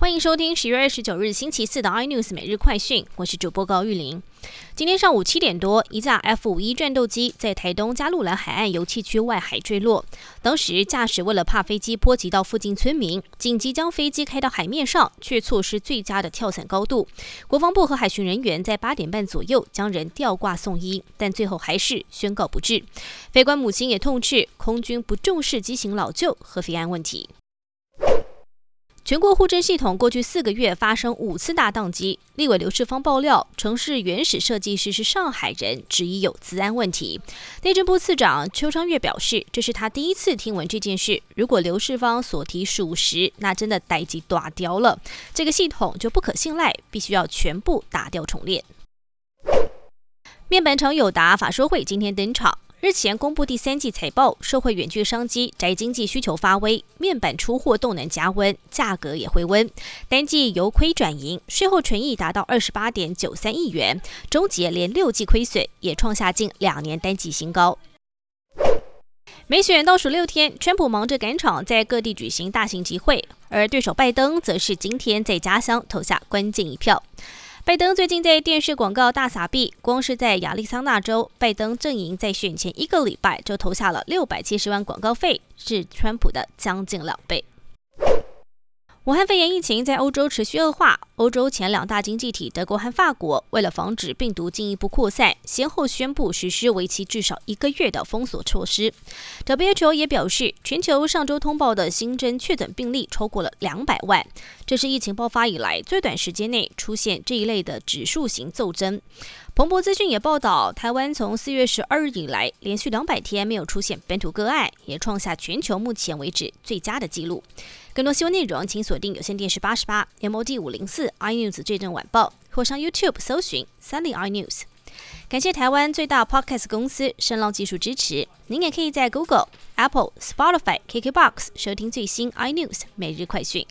欢迎收听十月二十九日星期四的 iNews 每日快讯，我是主播高玉玲。今天上午七点多，一架 F 五一战斗机在台东加路兰海岸油气区外海坠落。当时驾驶为了怕飞机波及到附近村民，紧急将飞机开到海面上，却错失最佳的跳伞高度。国防部和海巡人员在八点半左右将人吊挂送医，但最后还是宣告不治。飞官母亲也痛斥空军不重视机型老旧和飞安问题。全国户政系统过去四个月发生五次大宕机，立委刘世芳爆料，城市原始设计师是上海人，质疑有治安问题。内政部次长邱昌月表示，这是他第一次听闻这件事。如果刘世芳所提属实，那真的待机打掉了，这个系统就不可信赖，必须要全部打掉重练。面板厂友达法说会今天登场。日前公布第三季财报，社会远距商机、宅经济需求发威，面板出货动能加温，价格也回温。单季由亏转盈，税后纯益达到二十八点九三亿元，终结连六季亏损，也创下近两年单季新高。美选倒数六天，川普忙着赶场，在各地举行大型集会，而对手拜登则是今天在家乡投下关键一票。拜登最近在电视广告大撒币，光是在亚利桑那州，拜登阵营在选前一个礼拜就投下了六百七十万广告费，是川普的将近两倍。武汉肺炎疫情在欧洲持续恶化，欧洲前两大经济体德国和法国为了防止病毒进一步扩散，先后宣布实施为期至少一个月的封锁措施。WHO 也表示，全球上周通报的新增确诊病例超过了两百万，这是疫情爆发以来最短时间内出现这一类的指数型骤增。彭博资讯也报道，台湾从四月十二日以来连续两百天没有出现本土个案，也创下全球目前为止最佳的纪录。更多新闻内容，请锁定有线电视八十八 MOD 五零四 iNews 最正晚报，或上 YouTube 搜寻 Sunny iNews。感谢台湾最大 Podcast 公司声浪技术支持。您也可以在 Google、Apple、Spotify、KKBox 收听最新 iNews 每日快讯。